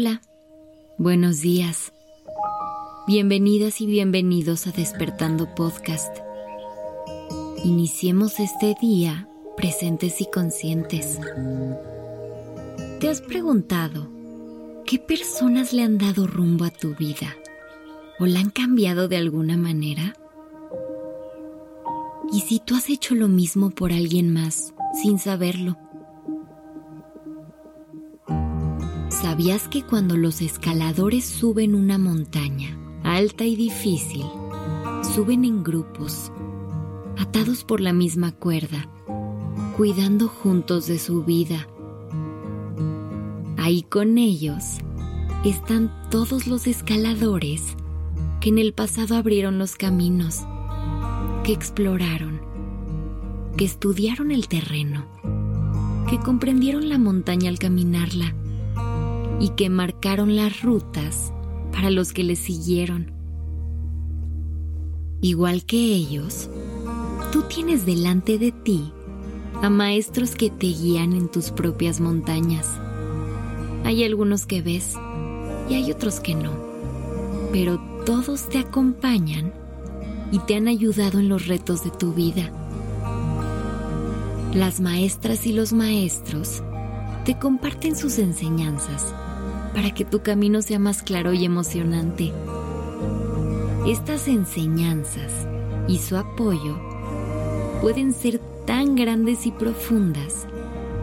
Hola, buenos días. Bienvenidas y bienvenidos a Despertando Podcast. Iniciemos este día presentes y conscientes. ¿Te has preguntado qué personas le han dado rumbo a tu vida o la han cambiado de alguna manera? ¿Y si tú has hecho lo mismo por alguien más sin saberlo? ¿Sabías que cuando los escaladores suben una montaña alta y difícil, suben en grupos, atados por la misma cuerda, cuidando juntos de su vida? Ahí con ellos están todos los escaladores que en el pasado abrieron los caminos, que exploraron, que estudiaron el terreno, que comprendieron la montaña al caminarla y que marcaron las rutas para los que les siguieron. Igual que ellos, tú tienes delante de ti a maestros que te guían en tus propias montañas. Hay algunos que ves y hay otros que no, pero todos te acompañan y te han ayudado en los retos de tu vida. Las maestras y los maestros te comparten sus enseñanzas para que tu camino sea más claro y emocionante. Estas enseñanzas y su apoyo pueden ser tan grandes y profundas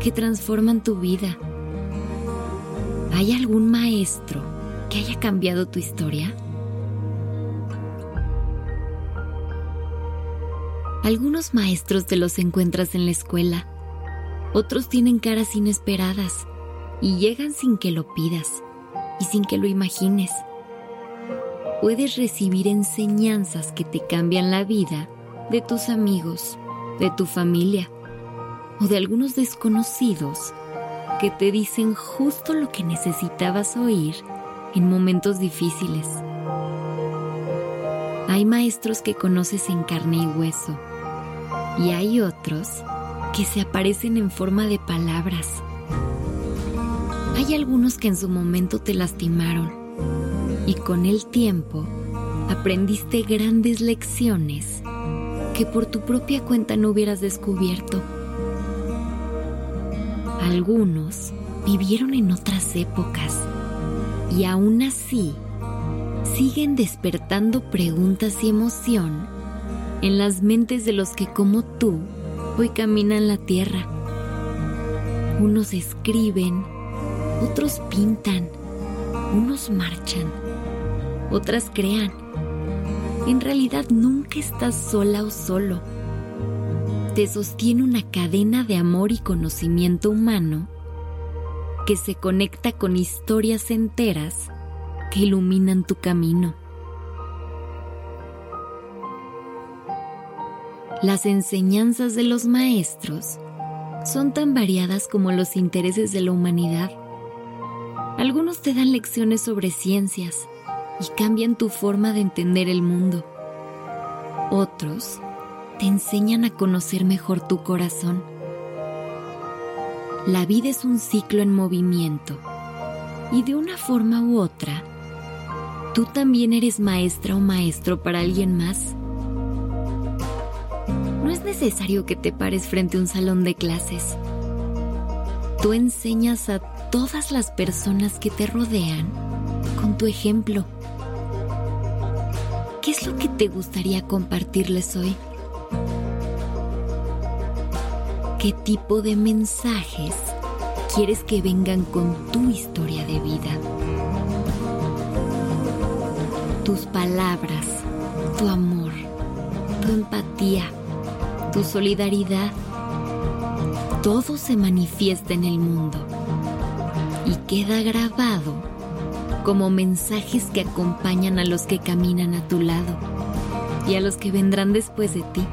que transforman tu vida. ¿Hay algún maestro que haya cambiado tu historia? Algunos maestros te los encuentras en la escuela, otros tienen caras inesperadas y llegan sin que lo pidas y sin que lo imagines. Puedes recibir enseñanzas que te cambian la vida de tus amigos, de tu familia o de algunos desconocidos que te dicen justo lo que necesitabas oír en momentos difíciles. Hay maestros que conoces en carne y hueso y hay otros que se aparecen en forma de palabras hay algunos que en su momento te lastimaron y con el tiempo aprendiste grandes lecciones que por tu propia cuenta no hubieras descubierto. Algunos vivieron en otras épocas y aún así siguen despertando preguntas y emoción en las mentes de los que como tú hoy caminan la tierra. Unos escriben, otros pintan, unos marchan, otras crean. En realidad nunca estás sola o solo. Te sostiene una cadena de amor y conocimiento humano que se conecta con historias enteras que iluminan tu camino. Las enseñanzas de los maestros son tan variadas como los intereses de la humanidad. Algunos te dan lecciones sobre ciencias y cambian tu forma de entender el mundo. Otros te enseñan a conocer mejor tu corazón. La vida es un ciclo en movimiento y de una forma u otra, tú también eres maestra o maestro para alguien más. No es necesario que te pares frente a un salón de clases. Tú enseñas a todas las personas que te rodean con tu ejemplo. ¿Qué es lo que te gustaría compartirles hoy? ¿Qué tipo de mensajes quieres que vengan con tu historia de vida? Tus palabras, tu amor, tu empatía, tu solidaridad, todo se manifiesta en el mundo y queda grabado como mensajes que acompañan a los que caminan a tu lado y a los que vendrán después de ti.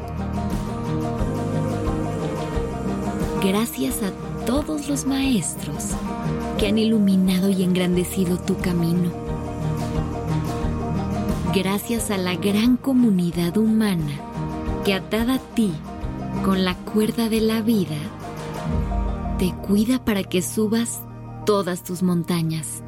Gracias a todos los maestros que han iluminado y engrandecido tu camino. Gracias a la gran comunidad humana que atada a ti con la cuerda de la vida, te cuida para que subas todas tus montañas.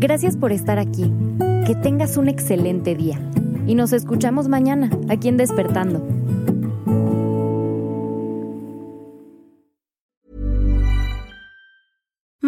Gracias por estar aquí. Que tengas un excelente día. Y nos escuchamos mañana, aquí en Despertando.